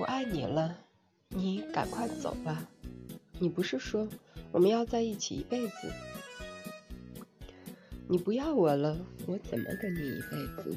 不爱你了，你赶快走吧。你不是说我们要在一起一辈子？你不要我了，我怎么跟你一辈子？